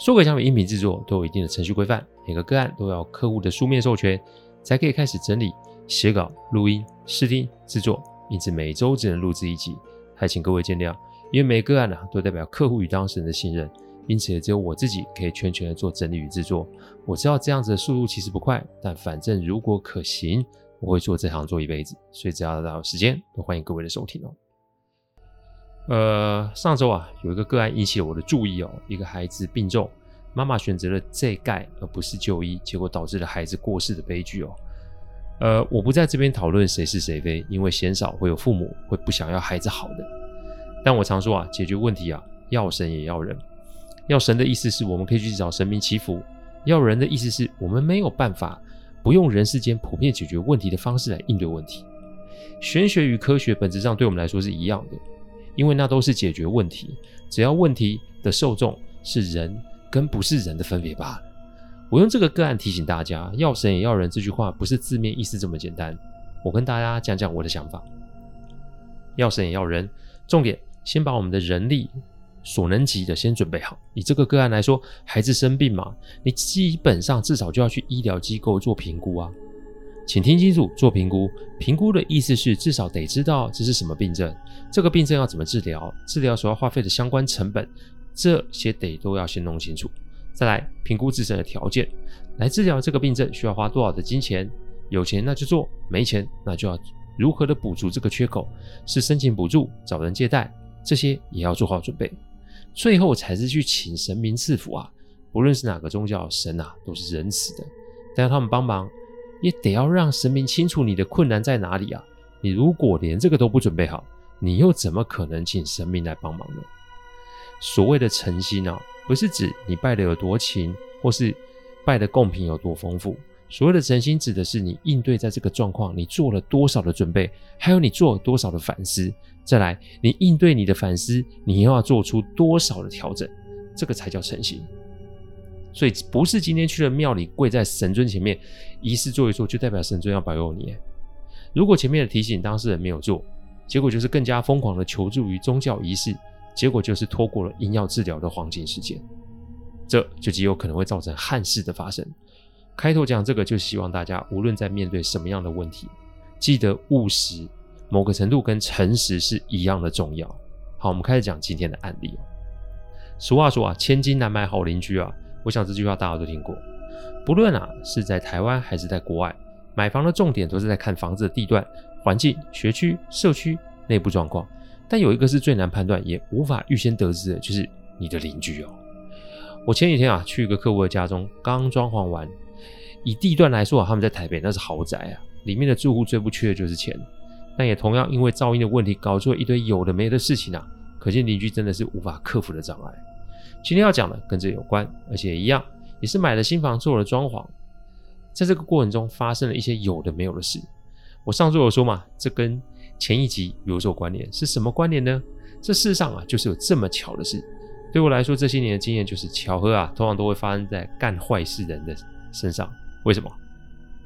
说诡讲鬼音频制作都有一定的程序规范，每个个案都要客户的书面授权，才可以开始整理、写稿、录音、试听、制作，因此每周只能录制一集，还请各位见谅。因为每个案呢、都代表客户与当事人的信任，因此只有我自己可以全权的做整理与制作。我知道这样子的速度其实不快，但反正如果可行，我会做这行做一辈子，所以只要有时间，都欢迎各位的收听哦。呃，上周啊，有一个个案引起了我的注意哦。一个孩子病重，妈妈选择了这盖而不是就医，结果导致了孩子过世的悲剧哦。呃，我不在这边讨论谁是谁非，因为鲜少会有父母会不想要孩子好的。但我常说啊，解决问题啊，要神也要人。要神的意思是我们可以去找神明祈福；要人的意思是我们没有办法不用人世间普遍解决问题的方式来应对问题。玄学与科学本质上对我们来说是一样的。因为那都是解决问题，只要问题的受众是人跟不是人的分别罢了。我用这个个案提醒大家，要神也要人这句话不是字面意思这么简单。我跟大家讲讲我的想法。要神也要人，重点先把我们的人力所能及的先准备好。以这个个案来说，孩子生病嘛，你基本上至少就要去医疗机构做评估啊。请听清楚，做评估，评估的意思是至少得知道这是什么病症，这个病症要怎么治疗，治疗所要花费的相关成本，这些得都要先弄清楚。再来评估自身的条件，来治疗这个病症需要花多少的金钱，有钱那就做，没钱那就要如何的补足这个缺口，是申请补助、找人借贷，这些也要做好准备。最后才是去请神明赐福啊，不论是哪个宗教，神啊都是仁慈的，但要他们帮忙。也得要让神明清楚你的困难在哪里啊！你如果连这个都不准备好，你又怎么可能请神明来帮忙呢？所谓的诚心啊，不是指你拜的有多勤，或是拜的贡品有多丰富。所谓的诚心，指的是你应对在这个状况，你做了多少的准备，还有你做了多少的反思。再来，你应对你的反思，你又要做出多少的调整，这个才叫诚心。所以不是今天去了庙里跪在神尊前面仪式做一做，就代表神尊要保佑你。如果前面的提醒当事人没有做，结果就是更加疯狂的求助于宗教仪式，结果就是拖过了因药治疗的黄金时间，这就极有可能会造成憾事的发生。开头讲这个，就希望大家无论在面对什么样的问题，记得务实，某个程度跟诚实是一样的重要。好，我们开始讲今天的案例。俗话说啊，千金难买好邻居啊。我想这句话大家都听过，不论啊是在台湾还是在国外，买房的重点都是在看房子的地段、环境、学区、社区、内部状况。但有一个是最难判断，也无法预先得知的，就是你的邻居哦。我前几天啊去一个客户的家中，刚装潢完，以地段来说啊，他们在台北那是豪宅啊，里面的住户最不缺的就是钱，但也同样因为噪音的问题，搞出了一堆有的没的事情啊。可见邻居真的是无法克服的障碍。今天要讲的跟这有关，而且一样，也是买了新房做了装潢，在这个过程中发生了一些有的没有的事。我上周有说嘛，这跟前一集有所关联，是什么关联呢？这世上啊，就是有这么巧的事。对我来说，这些年的经验就是巧合啊，通常都会发生在干坏事人的身上。为什么？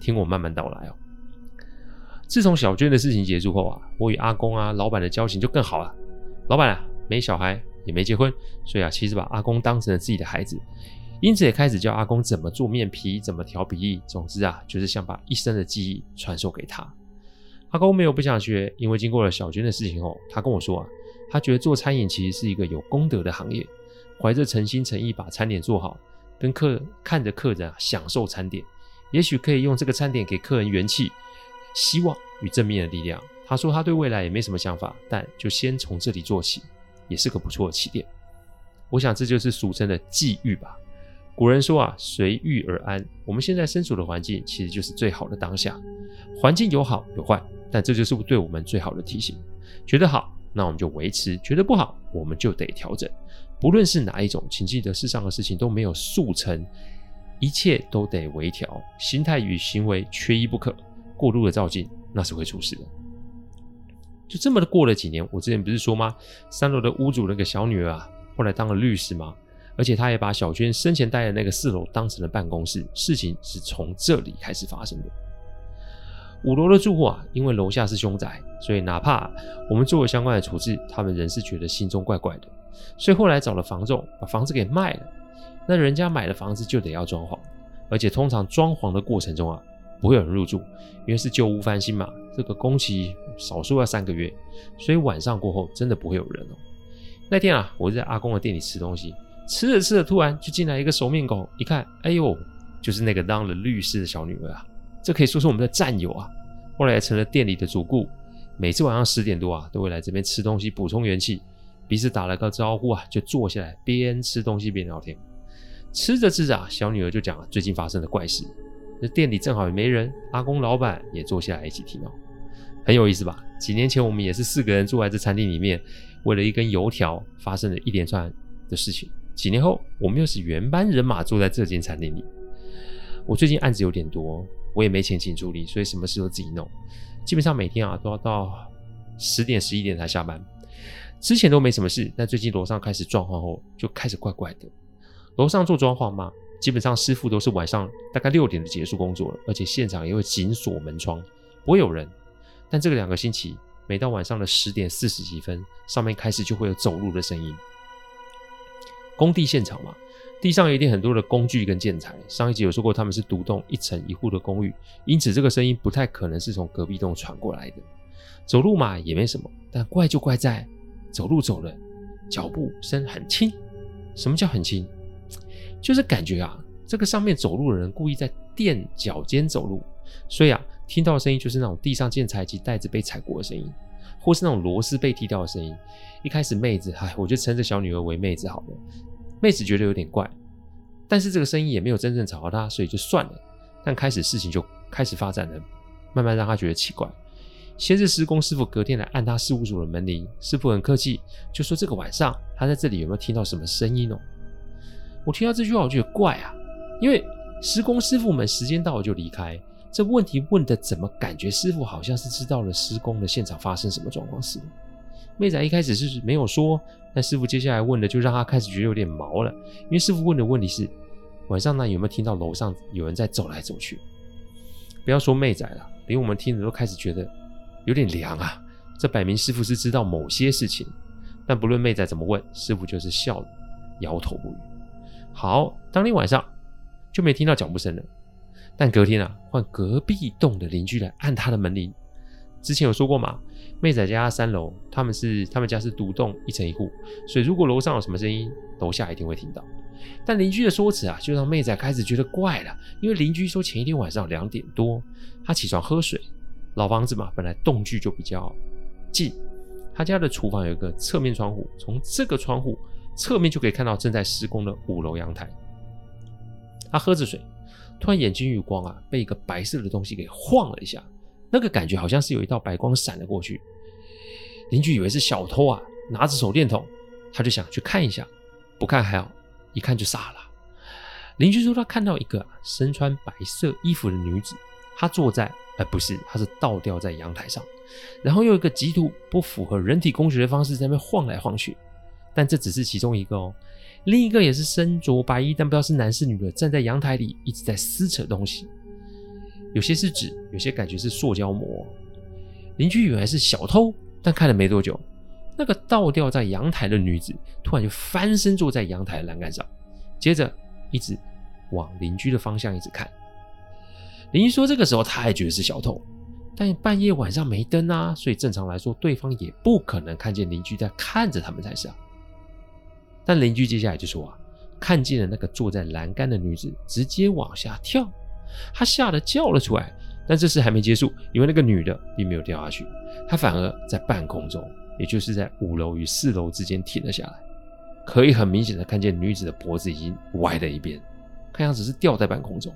听我慢慢道来哦。自从小娟的事情结束后啊，我与阿公啊、老板的交情就更好了。老板啊，没小孩。也没结婚，所以啊，其实把阿公当成了自己的孩子，因此也开始教阿公怎么做面皮，怎么调比例。总之啊，就是想把一生的记忆传授给他。阿公没有不想学，因为经过了小娟的事情后，他跟我说啊，他觉得做餐饮其实是一个有功德的行业，怀着诚心诚意把餐点做好，跟客看着客人啊享受餐点，也许可以用这个餐点给客人元气、希望与正面的力量。他说他对未来也没什么想法，但就先从这里做起。也是个不错的起点，我想这就是俗称的际遇吧。古人说啊，随遇而安。我们现在身处的环境，其实就是最好的当下。环境有好有坏，但这就是对我们最好的提醒。觉得好，那我们就维持；觉得不好，我们就得调整。不论是哪一种，请记得世上的事情都没有速成一切都得微调，心态与行为缺一不可。过度的照镜，那是会出事的。就这么的过了几年，我之前不是说吗？三楼的屋主那个小女儿啊，后来当了律师吗？而且她也把小娟生前待的那个四楼当成了办公室。事情是从这里开始发生的。五楼的住户啊，因为楼下是凶宅，所以哪怕我们做了相关的处置，他们仍是觉得心中怪怪的。所以后来找了房仲，把房子给卖了。那人家买了房子就得要装潢，而且通常装潢的过程中啊，不会有人入住，因为是旧屋翻新嘛。这个工期少说要三个月，所以晚上过后真的不会有人哦。那天啊，我在阿公的店里吃东西，吃着吃着，突然就进来一个熟面孔，一看，哎呦，就是那个当了律师的小女儿啊。这可以说是我们的战友啊，后来成了店里的主顾，每次晚上十点多啊，都会来这边吃东西补充元气。彼此打了个招呼啊，就坐下来边吃东西边聊天。吃着吃着啊，小女儿就讲了最近发生的怪事。那店里正好也没人，阿公老板也坐下来一起听哦，很有意思吧？几年前我们也是四个人住在这餐厅里面，为了一根油条发生了一连串的事情。几年后，我们又是原班人马坐在这间餐厅里。我最近案子有点多。我也没钱请助理，所以什么事都自己弄。基本上每天啊都要到十点十一点才下班。之前都没什么事，但最近楼上开始状况后就开始怪怪的。楼上做装潢嘛，基本上师傅都是晚上大概六点就结束工作了，而且现场也会紧锁门窗，不会有人。但这个两个星期，每到晚上的十点四十几分，上面开始就会有走路的声音。工地现场嘛。地上一定很多的工具跟建材。上一集有说过，他们是独栋一层一户的公寓，因此这个声音不太可能是从隔壁栋传过来的。走路嘛也没什么，但怪就怪在走路走了，脚步声很轻。什么叫很轻？就是感觉啊，这个上面走路的人故意在垫脚尖走路，所以啊，听到的声音就是那种地上建材及袋子被踩过的声音，或是那种螺丝被踢掉的声音。一开始妹子，唉，我就称这小女儿为妹子好了。妹子觉得有点怪，但是这个声音也没有真正吵到她，所以就算了。但开始事情就开始发展了，慢慢让她觉得奇怪。先是施工师傅隔天来按他事务所的门铃，师傅很客气，就说这个晚上他在这里有没有听到什么声音哦？我听到这句话，我觉得怪啊，因为施工师傅们时间到了就离开，这问题问的怎么感觉师傅好像是知道了施工的现场发生什么状况似的？妹仔一开始是没有说，但师傅接下来问的就让他开始觉得有点毛了，因为师傅问的问题是晚上呢有没有听到楼上有人在走来走去？不要说妹仔了，连我们听着都开始觉得有点凉啊！这摆明师傅是知道某些事情，但不论妹仔怎么问，师傅就是笑了，摇头不语。好，当天晚上就没听到脚步声了，但隔天啊，换隔壁栋的邻居来按他的门铃。之前有说过嘛？妹仔家三楼，他们是他们家是独栋一层一户，所以如果楼上有什么声音，楼下一定会听到。但邻居的说辞啊，就让妹仔开始觉得怪了，因为邻居说前一天晚上两点多，他起床喝水，老房子嘛，本来栋距就比较近，他家的厨房有一个侧面窗户，从这个窗户侧面就可以看到正在施工的五楼阳台。他喝着水，突然眼睛余光啊，被一个白色的东西给晃了一下。那个感觉好像是有一道白光闪了过去，邻居以为是小偷啊，拿着手电筒，他就想去看一下，不看还好，一看就傻了。邻居说他看到一个身穿白色衣服的女子，她坐在，呃，不是，她是倒吊在阳台上，然后用一个极度不符合人体工学的方式在那边晃来晃去。但这只是其中一个哦，另一个也是身着白衣，但不知道是男是女的，站在阳台里一直在撕扯东西。有些是纸，有些感觉是塑胶膜。邻居以为是小偷，但看了没多久，那个倒吊在阳台的女子突然就翻身坐在阳台栏杆上，接着一直往邻居的方向一直看。邻居说，这个时候他还觉得是小偷，但半夜晚上没灯啊，所以正常来说对方也不可能看见邻居在看着他们才是啊。但邻居接下来就说啊，看见了那个坐在栏杆的女子直接往下跳。他吓得叫了出来，但这事还没结束，因为那个女的并没有掉下去，她反而在半空中，也就是在五楼与四楼之间停了下来。可以很明显的看见女子的脖子已经歪了一边，看样子是吊在半空中。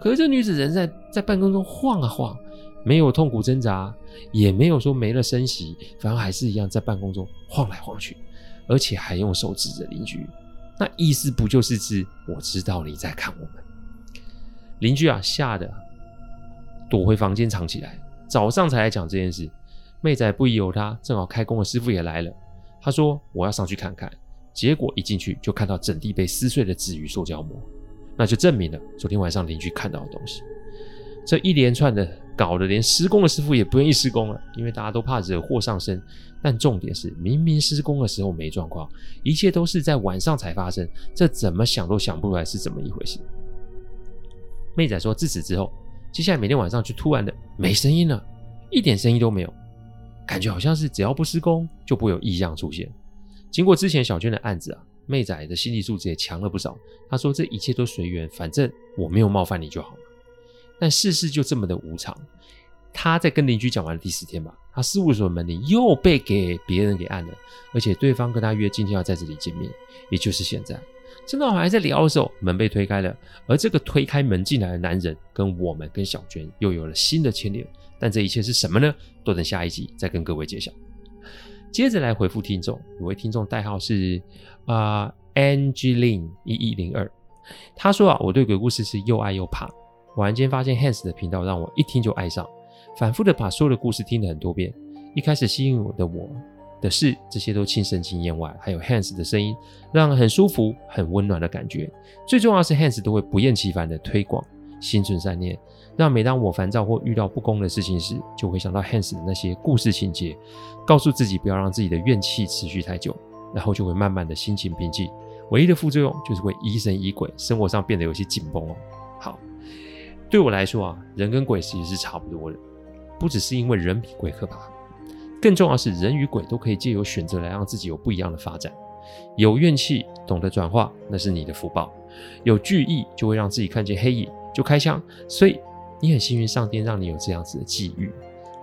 可是这女子仍在在半空中晃啊晃，没有痛苦挣扎，也没有说没了声息，反而还是一样在半空中晃来晃去，而且还用手指着邻居，那意思不就是指我知道你在看我们？邻居啊，吓得躲回房间藏起来。早上才来讲这件事，妹仔不疑有他，正好开工的师傅也来了。他说：“我要上去看看。”结果一进去就看到整地被撕碎的纸与塑胶膜，那就证明了昨天晚上邻居看到的东西。这一连串的搞得连施工的师傅也不愿意施工了，因为大家都怕惹祸上身。但重点是，明明施工的时候没状况，一切都是在晚上才发生，这怎么想都想不出来是怎么一回事。妹仔说，自此之后，接下来每天晚上就突然的没声音了，一点声音都没有，感觉好像是只要不施工就不会有异样出现。经过之前小娟的案子啊，妹仔的心理素质也强了不少。他说：“这一切都随缘，反正我没有冒犯你就好了。”但世事就这么的无常。他在跟邻居讲完的第四天吧，他事务所的门铃又被给别人给按了，而且对方跟他约今天要在这里见面，也就是现在。正当我还在聊的时候，门被推开了，而这个推开门进来的男人跟我们跟小娟又有了新的牵连。但这一切是什么呢？都等下一集再跟各位揭晓。接着来回复听众，有位听众代号是啊、呃、Angeline 一一零二，他说啊，我对鬼故事是又爱又怕。偶然间发现 Hans 的频道，让我一听就爱上，反复的把所有的故事听了很多遍。一开始吸引我的我的是这些都亲身经验外，还有 Hans 的声音，让很舒服、很温暖的感觉。最重要是 Hans 都会不厌其烦的推广心存善念。让每当我烦躁或遇到不公的事情时，就会想到 Hans 的那些故事情节，告诉自己不要让自己的怨气持续太久，然后就会慢慢的心情平静。唯一的副作用就是会疑神疑鬼，生活上变得有些紧绷哦。对我来说啊，人跟鬼其实是差不多的，不只是因为人比鬼可怕，更重要是人与鬼都可以借由选择来让自己有不一样的发展。有怨气，懂得转化，那是你的福报；有惧意，就会让自己看见黑影就开枪。所以。你很幸运，上天让你有这样子的际遇。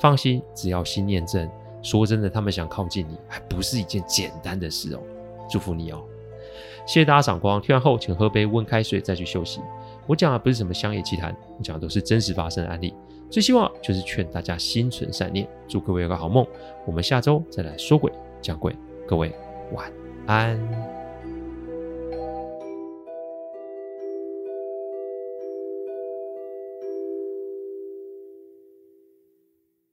放心，只要心念正，说真的，他们想靠近你，还不是一件简单的事哦。祝福你哦！谢谢大家赏光，听完后请喝杯温开水再去休息。我讲的不是什么商业奇谈，我讲的都是真实发生的案例。最希望就是劝大家心存善念，祝各位有个好梦。我们下周再来说鬼讲鬼，各位晚安。